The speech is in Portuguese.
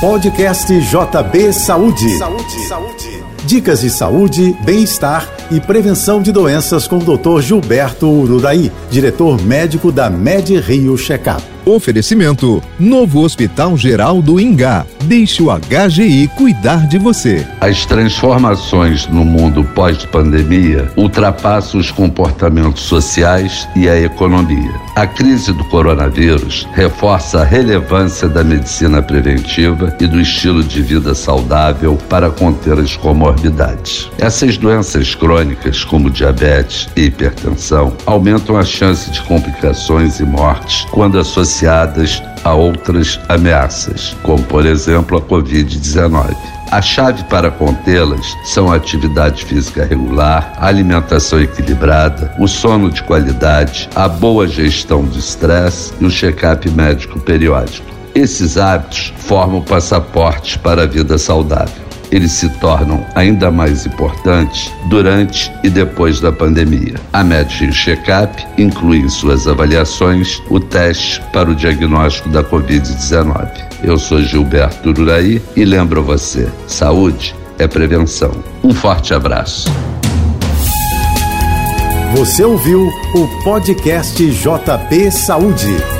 Podcast JB Saúde. Saúde. Saúde. Dicas de saúde, bem-estar e prevenção de doenças com o Dr. Gilberto Urudaí, diretor médico da Med Rio Checkup. Oferecimento: Novo Hospital Geral do Ingá. Deixe o HGI cuidar de você. As transformações no mundo pós-pandemia ultrapassam os comportamentos sociais e a economia. A crise do coronavírus reforça a relevância da medicina preventiva e do estilo de vida saudável para conter as comorbidades. Essas doenças crônicas, como diabetes e hipertensão, aumentam a chance de complicações e mortes quando associadas associadas a outras ameaças, como por exemplo a Covid-19. A chave para contê-las são a atividade física regular, a alimentação equilibrada, o sono de qualidade, a boa gestão do estresse e o check-up médico periódico. Esses hábitos formam passaportes para a vida saudável eles se tornam ainda mais importantes durante e depois da pandemia. A Medicine Checkup inclui em suas avaliações o teste para o diagnóstico da Covid-19. Eu sou Gilberto Uraí e lembro você: saúde é prevenção. Um forte abraço. Você ouviu o podcast JP Saúde.